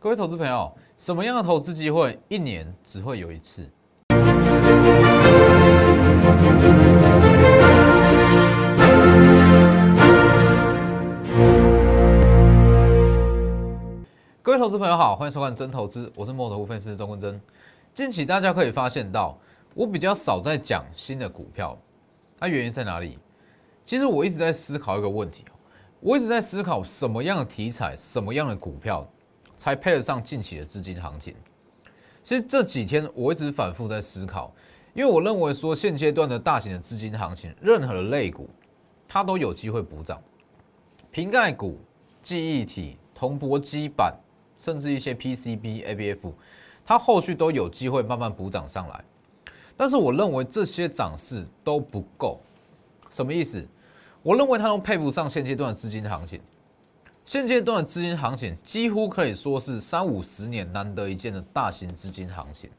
各位投资朋友，什么样的投资机会一年只会有一次？各位投资朋友好，欢迎收看真投资，我是摩头分析师钟文真。近期大家可以发现到，我比较少在讲新的股票，它原因在哪里？其实我一直在思考一个问题我一直在思考什么样的题材、什么样的股票才配得上近期的资金行情。其实这几天我一直反复在思考，因为我认为说现阶段的大型的资金行情，任何的类股它都有机会补涨，瓶盖股、记忆体、铜箔基板，甚至一些 PCB、ABF，它后续都有机会慢慢补涨上来。但是我认为这些涨势都不够，什么意思？我认为它都配不上现阶段的资金行情，现阶段的资金行情几乎可以说是三五十年难得一见的大型资金行情，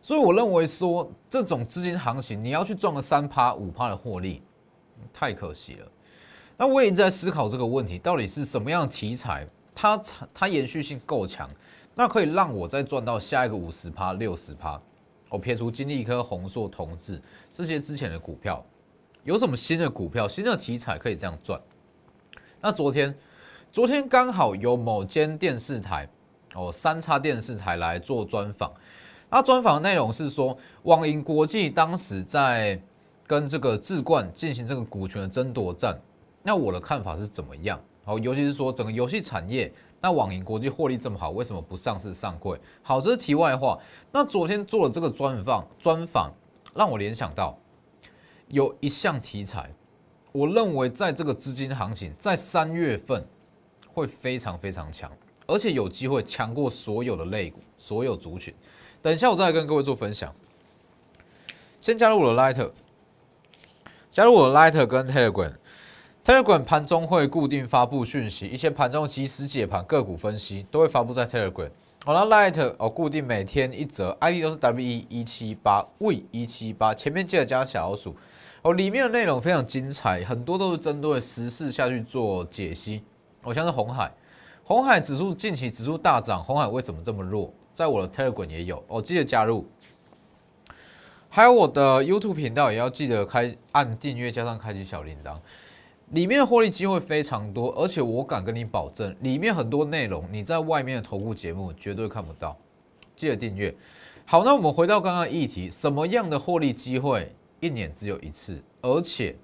所以我认为说这种资金行情你要去赚个三趴五趴的获利，太可惜了。那我也一直在思考这个问题，到底是什么样的题材，它它延续性够强，那可以让我再赚到下一个五十趴六十趴。我撇除金利科、宏硕、同志这些之前的股票。有什么新的股票、新的题材可以这样赚？那昨天，昨天刚好有某间电视台哦，三叉电视台来做专访。那专访的内容是说，网银国际当时在跟这个智冠进行这个股权的争夺战。那我的看法是怎么样？好，尤其是说整个游戏产业，那网银国际获利这么好，为什么不上市上柜？好，这是题外话。那昨天做了这个专访，专访让我联想到。有一项题材，我认为在这个资金行情在三月份会非常非常强，而且有机会强过所有的类股、所有族群。等一下我再来跟各位做分享。先加入我的 Lighter，加入我的 Lighter 跟 Telegram，Telegram 盘中会固定发布讯息，一些盘中即时解盘、个股分析都会发布在 Telegram。好了，Light 哦，固定每天一则，ID 都是 W 一七八 V 一七八，前面记得加小老鼠。哦，里面的内容非常精彩，很多都是针对时事下去做解析。哦，像是红海，红海指数近期指数大涨，红海为什么这么弱？在我的 Telegram 也有，哦，记得加入。还有我的 YouTube 频道也要记得开按订阅，加上开启小铃铛。里面的获利机会非常多，而且我敢跟你保证，里面很多内容你在外面的投顾节目绝对看不到。记得订阅。好，那我们回到刚刚议题，什么样的获利机会？一年只有一次，而且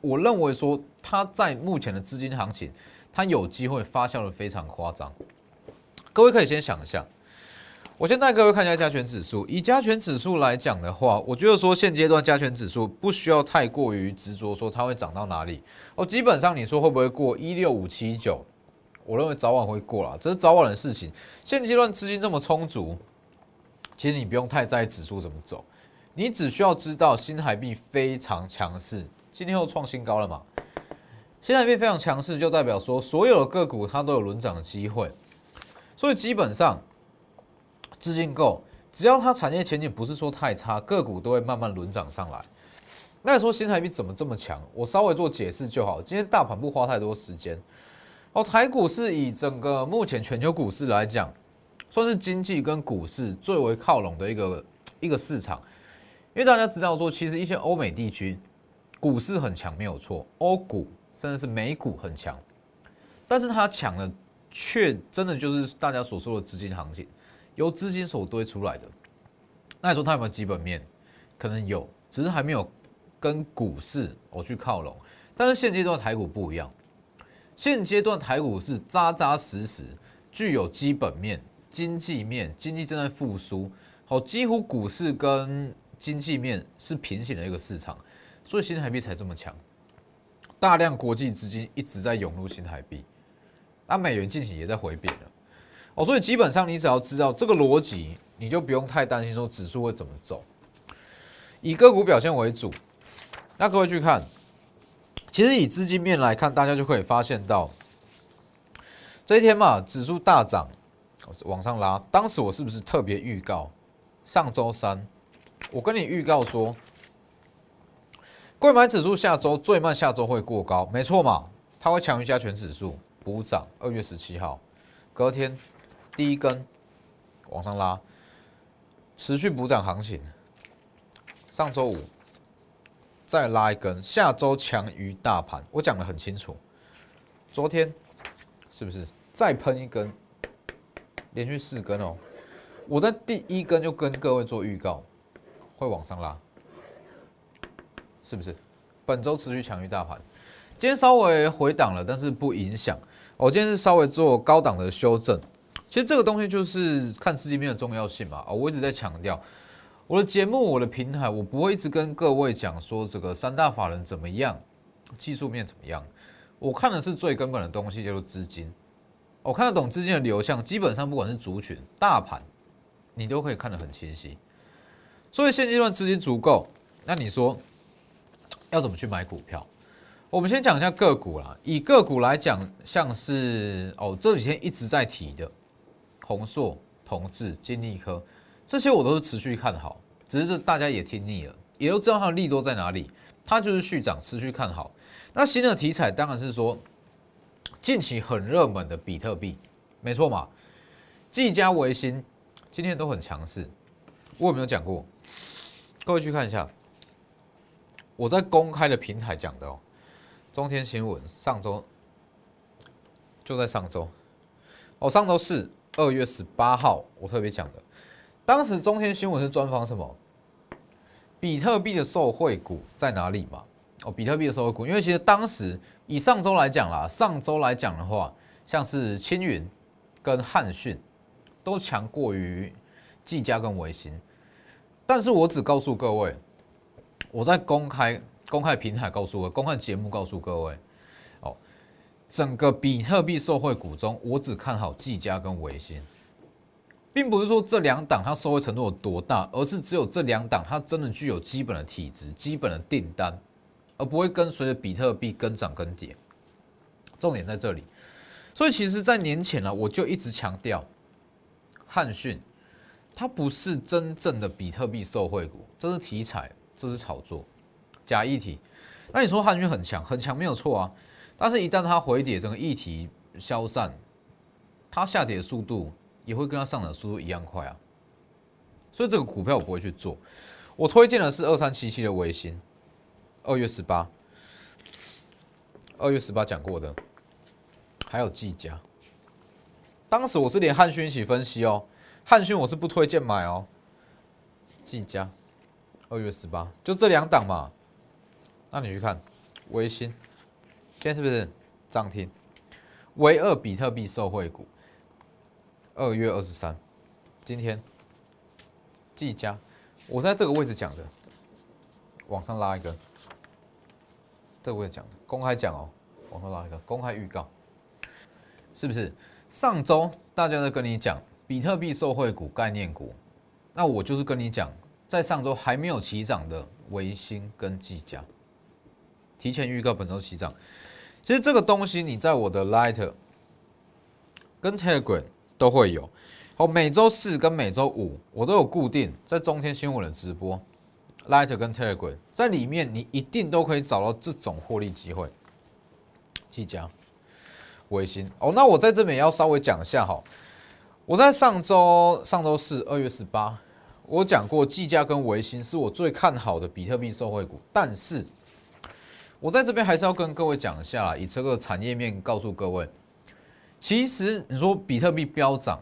我认为说它在目前的资金行情，它有机会发酵的非常夸张。各位可以先想一下，我先带各位看一下加权指数。以加权指数来讲的话，我觉得说现阶段加权指数不需要太过于执着说它会涨到哪里。哦，基本上你说会不会过一六五七九？我认为早晚会过了，这是早晚的事情。现阶段资金这么充足，其实你不用太在意指数怎么走。你只需要知道新台币非常强势，今天又创新高了嘛？新台币非常强势，就代表说所有的个股它都有轮涨的机会，所以基本上资金够，只要它产业前景不是说太差，个股都会慢慢轮涨上来。那你说新台币怎么这么强？我稍微做解释就好。今天大盘不花太多时间。哦，台股是以整个目前全球股市来讲，算是经济跟股市最为靠拢的一个一个市场。因为大家知道说，其实一些欧美地区股市很强，没有错，欧股甚至是美股很强，但是它强的却真的就是大家所说的资金行情，由资金所堆出来的。那你说它有没有基本面？可能有，只是还没有跟股市我去靠拢。但是现阶段台股不一样，现阶段台股是扎扎实实，具有基本面、经济面，经济正在复苏，好，几乎股市跟经济面是平行的一个市场，所以新台币才这么强。大量国际资金一直在涌入新台币，那美元近期也在回贬了。哦，所以基本上你只要知道这个逻辑，你就不用太担心说指数会怎么走。以个股表现为主，那各位去看，其实以资金面来看，大家就可以发现到这一天嘛，指数大涨，往上拉。当时我是不是特别预告上周三？我跟你预告说，贵买指数下周最慢下周会过高，没错嘛？它会强于加权指数补涨。二月十七号，隔天第一根往上拉，持续补涨行情。上周五再拉一根，下周强于大盘，我讲的很清楚。昨天是不是再喷一根，连续四根哦？我在第一根就跟各位做预告，会往上拉，是不是？本周持续强于大盘，今天稍微回档了，但是不影响。我今天是稍微做高档的修正。其实这个东西就是看资金面的重要性嘛。啊，我一直在强调，我的节目、我的平台，我不会一直跟各位讲说这个三大法人怎么样，技术面怎么样。我看的是最根本的东西，叫做资金。我看得懂资金的流向，基本上不管是族群、大盘。你都可以看得很清晰，所以现阶段资金足够，那你说要怎么去买股票？我们先讲一下个股啦。以个股来讲，像是哦这几天一直在提的宏硕、同志、金利科，这些我都是持续看好，只是大家也听腻了，也都知道它的利多在哪里，它就是续涨，持续看好。那新的题材当然是说近期很热门的比特币，没错嘛，技嘉、维新。今天都很强势，我有没有讲过？各位去看一下，我在公开的平台讲的哦。中天新闻上周就在上周，哦，上周四二月十八号，我特别讲的，当时中天新闻是专访什么？比特币的受惠股在哪里嘛？哦，比特币的受惠股，因为其实当时以上周来讲啦，上周来讲的话，像是青云跟汉讯。都强过于技嘉跟维新，但是我只告诉各位，我在公开公开平台告诉我，公开节目告诉各位，哦，整个比特币受惠股中，我只看好技嘉跟维新，并不是说这两档它受惠程度有多大，而是只有这两档它真的具有基本的体质、基本的订单，而不会跟随着比特币跟涨跟跌。重点在这里，所以其实，在年前呢，我就一直强调。汉讯，它不是真正的比特币受惠股，这是题材，这是炒作，假议题。那你说汉讯很强，很强没有错啊，但是一旦它回跌，整个议题消散，它下跌的速度也会跟它上涨速度一样快啊。所以这个股票我不会去做。我推荐的是二三七七的微星，二月十八，二月十八讲过的，还有技嘉。当时我是连汉讯一起分析哦，汉讯我是不推荐买哦。技嘉二月十八，就这两档嘛。那你去看。微星，现在是不是涨停？唯二比特币受惠股，二月二十三，今天。技嘉，我在这个位置讲的，往上拉一个，这个位置讲的，公开讲哦，往上拉一个，公开预告，是不是？上周大家都跟你讲比特币受惠股概念股，那我就是跟你讲，在上周还没有起涨的维新跟技嘉，提前预告本周起涨。其实这个东西你在我的 Light 跟 Telegram 都会有。好，每周四跟每周五我都有固定在中天新闻的直播，Light 跟 Telegram 在里面你一定都可以找到这种获利机会。技嘉。维新哦，那我在这边也要稍微讲一下哈。我在上周上周四二月十八，我讲过计价跟维新是我最看好的比特币受惠股，但是我在这边还是要跟各位讲一下，以这个产业面告诉各位，其实你说比特币飙涨，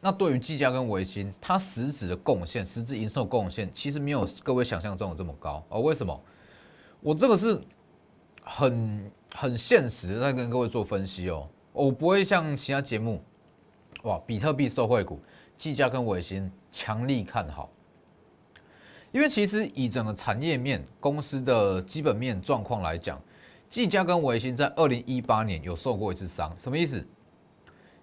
那对于计价跟维新，它实质的贡献、实质营收贡献，其实没有各位想象中的这么高哦。为什么？我这个是很。很现实在跟各位做分析哦，我不会像其他节目，哇，比特币受惠股，技嘉跟伟星强力看好，因为其实以整个产业面、公司的基本面状况来讲，技嘉跟伟星在二零一八年有受过一次伤，什么意思？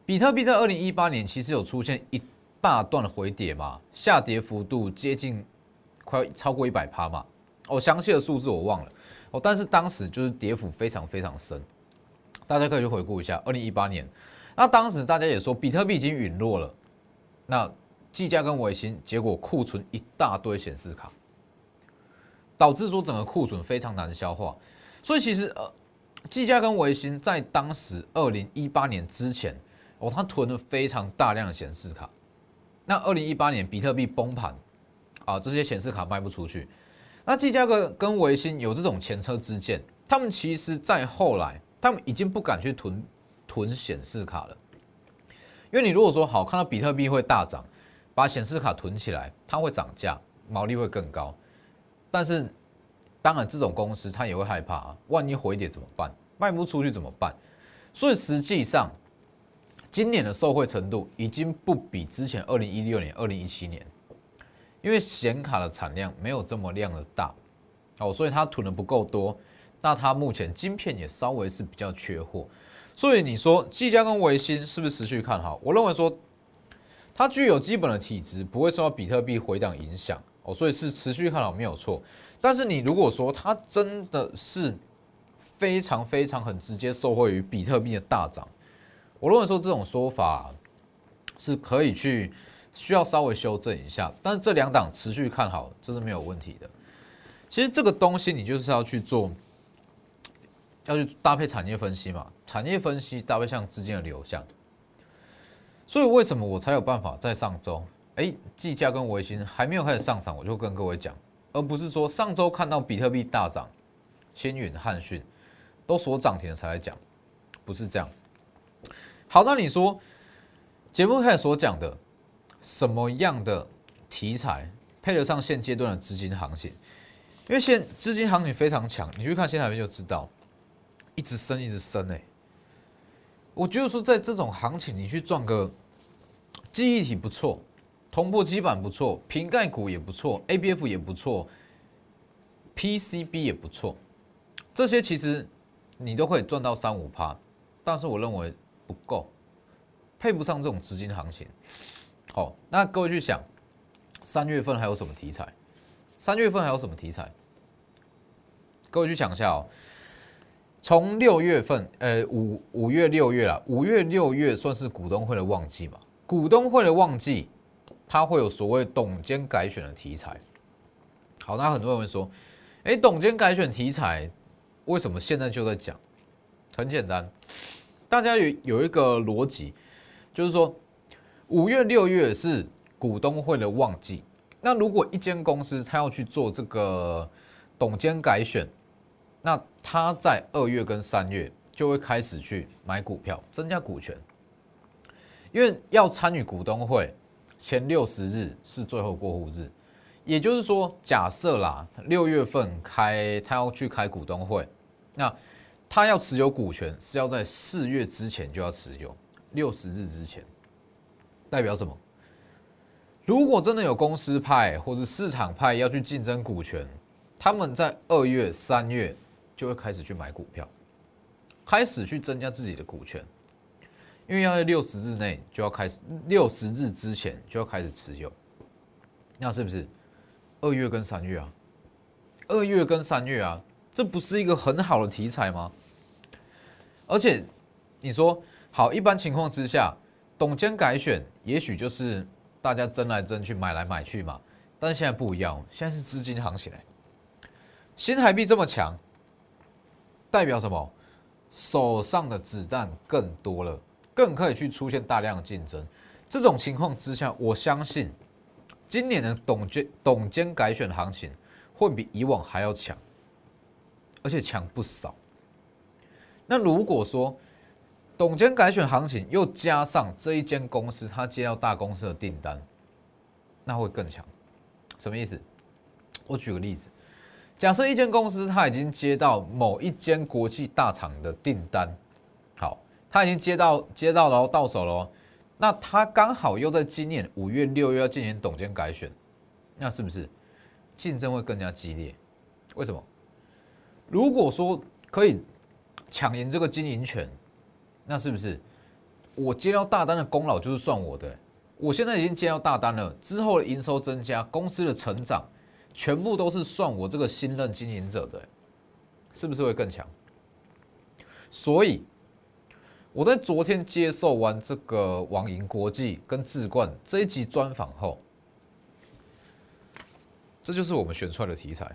比特币在二零一八年其实有出现一大段的回跌嘛，下跌幅度接近快超过一百趴嘛，哦，详细的数字我忘了。哦，但是当时就是跌幅非常非常深，大家可以去回顾一下二零一八年，那当时大家也说比特币已经陨落了，那技嘉跟维新结果库存一大堆显示卡，导致说整个库存非常难消化，所以其实呃技嘉跟维新在当时二零一八年之前，哦，他囤了非常大量的显示卡。那二零一八年比特币崩盘啊，这些显示卡卖不出去。那技嘉跟跟维新有这种前车之鉴，他们其实在后来，他们已经不敢去囤囤显示卡了，因为你如果说好看到比特币会大涨，把显示卡囤起来，它会涨价，毛利会更高。但是，当然这种公司它也会害怕啊，万一回跌怎么办？卖不出去怎么办？所以实际上，今年的受惠程度已经不比之前二零一六年、二零一七年。因为显卡的产量没有这么量的大，哦，所以它囤的不够多，那它目前晶片也稍微是比较缺货，所以你说技嘉跟维新是不是持续看好？我认为说它具有基本的体质，不会受到比特币回档影响，哦，所以是持续看好没有错。但是你如果说它真的是非常非常很直接受惠于比特币的大涨，我认为说这种说法是可以去。需要稍微修正一下，但是这两档持续看好，这是没有问题的。其实这个东西你就是要去做，要去搭配产业分析嘛，产业分析搭配像资金的流向。所以为什么我才有办法在上周，哎，计价跟维新还没有开始上涨，我就跟各位讲，而不是说上周看到比特币大涨，千云、汉讯都所涨停了才来讲，不是这样。好，那你说节目开始所讲的。什么样的题材配得上现阶段的资金行情？因为现资金行情非常强，你去看现在就知道，一直升，一直升哎。我觉得说在这种行情，你去赚个记忆体不错，通破基板不错，瓶盖股也不错，ABF 也不错，PCB 也不错，这些其实你都可以赚到三五趴，但是我认为不够，配不上这种资金行情。好，那各位去想，三月份还有什么题材？三月份还有什么题材？各位去想一下哦。从六月份，呃，五五月六月了，五月六月算是股东会的旺季嘛？股东会的旺季，它会有所谓董监改选的题材。好，那很多人会说，哎，董监改选题材为什么现在就在讲？很简单，大家有有一个逻辑，就是说。五月、六月是股东会的旺季。那如果一间公司它要去做这个董监改选，那他在二月跟三月就会开始去买股票，增加股权。因为要参与股东会前六十日是最后过户日，也就是说，假设啦，六月份开他要去开股东会，那他要持有股权是要在四月之前就要持有，六十日之前。代表什么？如果真的有公司派或者市场派要去竞争股权，他们在二月、三月就会开始去买股票，开始去增加自己的股权，因为要在六十日内就要开始，六十日之前就要开始持有，那是不是二月跟三月啊？二月跟三月啊，这不是一个很好的题材吗？而且你说好，一般情况之下。董监改选，也许就是大家争来争去、买来买去嘛。但是现在不一样，现在是资金行起来，新台币这么强，代表什么？手上的子弹更多了，更可以去出现大量的竞争。这种情况之下，我相信今年的董监董监改选行情会比以往还要强，而且强不少。那如果说，董监改选行情，又加上这一间公司，它接到大公司的订单，那会更强。什么意思？我举个例子，假设一间公司它已经接到某一间国际大厂的订单，好，它已经接到接到了到手了，那它刚好又在今年五月六月要进行董监改选，那是不是竞争会更加激烈？为什么？如果说可以抢赢这个经营权。那是不是我接到大单的功劳就是算我的？我现在已经接到大单了，之后的营收增加、公司的成长，全部都是算我这个新任经营者的，是不是会更强？所以我在昨天接受完这个网银国际跟智冠这一集专访后，这就是我们选出来的题材。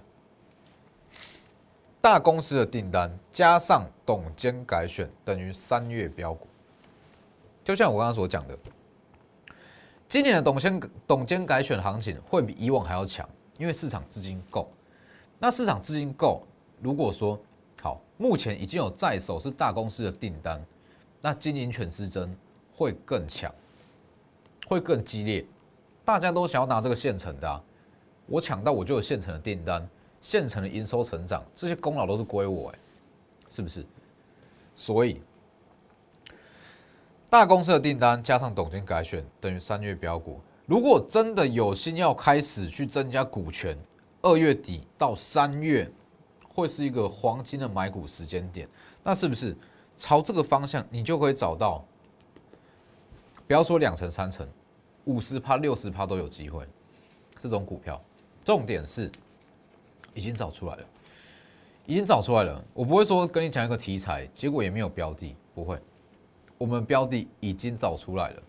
大公司的订单加上董监改选，等于三月标股。就像我刚刚所讲的，今年的董监董监改选行情会比以往还要强，因为市场资金够。那市场资金够，如果说好，目前已经有在手是大公司的订单，那经营权之争会更强，会更激烈。大家都想要拿这个现成的，我抢到我就有现成的订单，现成的营收成长，这些功劳都是归我，哎，是不是？所以。大公司的订单加上董监改选等于三月标股。如果真的有心要开始去增加股权，二月底到三月会是一个黄金的买股时间点。那是不是朝这个方向，你就可以找到？不要说两成三成，五十趴六十趴都有机会。这种股票，重点是已经找出来了，已经找出来了。我不会说跟你讲一个题材，结果也没有标的，不会。我们标的已经找出来了，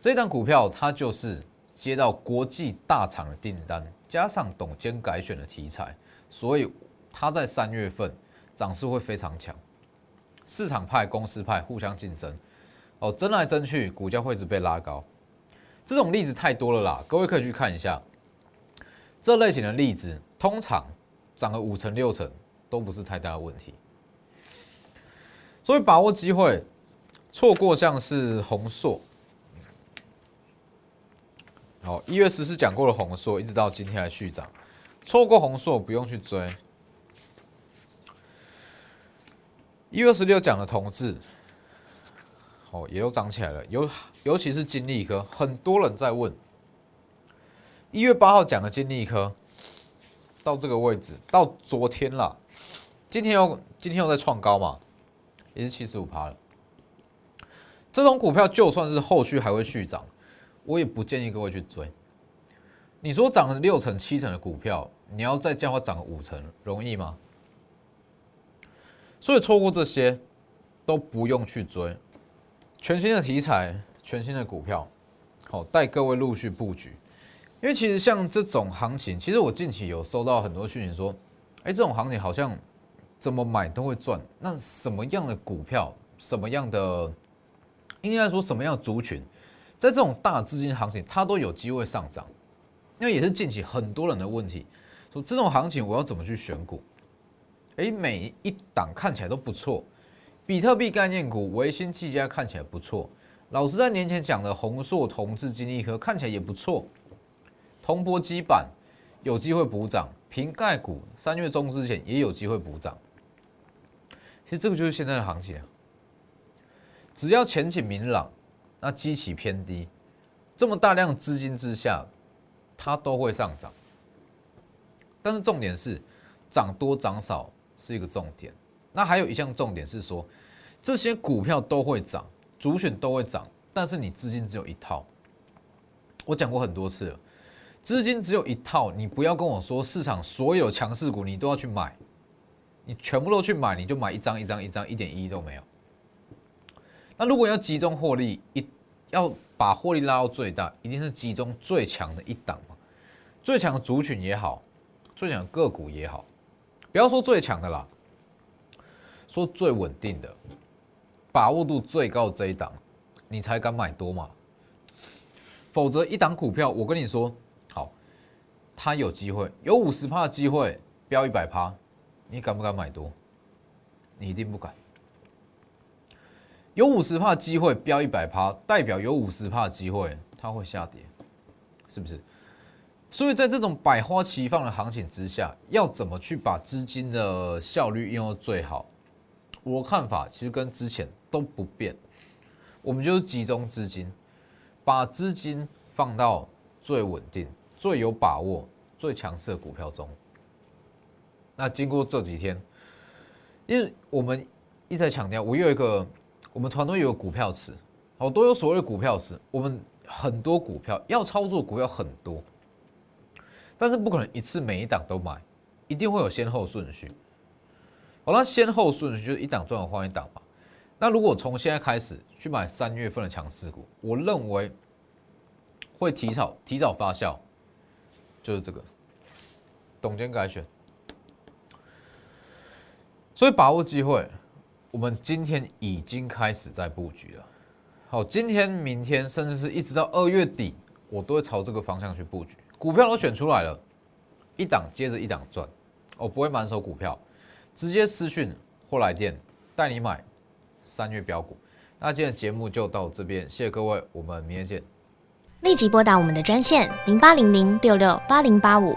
这档股票它就是接到国际大厂的订单，加上董监改选的题材，所以它在三月份涨势会非常强。市场派、公司派互相竞争，哦，争来争去，股价会一直被拉高。这种例子太多了啦，各位可以去看一下。这类型的例子，通常涨个五成六成都不是太大的问题，所以把握机会。错过像是红硕，好，一月十四讲过了红硕，一直到今天还续涨。错过红硕不用去追。一月十六讲的同志，哦，也都涨起来了，尤尤其是金利科，很多人在问。一月八号讲的金利科，到这个位置，到昨天了，今天又今天又在创高嘛，也是七十五趴了。这种股票就算是后续还会续涨，我也不建议各位去追。你说涨了六成、七成的股票，你要再叫它涨五成，容易吗？所以错过这些都不用去追。全新的题材、全新的股票，好带各位陆续布局。因为其实像这种行情，其实我近期有收到很多讯息说，哎，这种行情好像怎么买都会赚。那什么样的股票，什么样的？应该说什么样的族群，在这种大资金行情，它都有机会上涨。那也是近期很多人的问题，说这种行情我要怎么去选股？哎，每一档看起来都不错，比特币概念股、维新、技嘉看起来不错。老师在年前讲的宏硕、同志、金立科看起来也不错。铜箔基板有机会补涨，瓶盖股三月中之前也有机会补涨。其实这个就是现在的行情啊。只要前景明朗，那基期偏低，这么大量资金之下，它都会上涨。但是重点是，涨多涨少是一个重点。那还有一项重点是说，这些股票都会涨，主选都会涨，但是你资金只有一套。我讲过很多次了，资金只有一套，你不要跟我说市场所有强势股你都要去买，你全部都去买，你就买一张一张一张，一点意义都没有。那如果要集中获利，一要把获利拉到最大，一定是集中最强的一档嘛？最强的族群也好，最强的个股也好，不要说最强的啦，说最稳定的，把握度最高的这一档，你才敢买多嘛？否则一档股票，我跟你说，好，它有机会，有五十趴的机会飙一百趴，你敢不敢买多？你一定不敢。有五十帕机会飙一百趴，代表有五十帕机会它会下跌，是不是？所以在这种百花齐放的行情之下，要怎么去把资金的效率用到最好？我看法其实跟之前都不变，我们就是集中资金，把资金放到最稳定、最有把握、最强势的股票中。那经过这几天，因为我们一再强调，我有一个。我们团队有股票池，哦，都有所谓的股票池。我们很多股票要操作，股票很多，但是不可能一次每一档都买，一定会有先后顺序。好，那先后顺序就是一档赚完换一档嘛。那如果从现在开始去买三月份的强势股，我认为会提早提早发酵，就是这个董监改选，所以把握机会。我们今天已经开始在布局了，好，今天、明天，甚至是一直到二月底，我都会朝这个方向去布局。股票都选出来了，一档接着一档赚，我不会满手股票，直接私讯或来电带你买三月标股。那今天的节目就到这边，谢谢各位，我们明天见。立即拨打我们的专线零八零零六六八零八五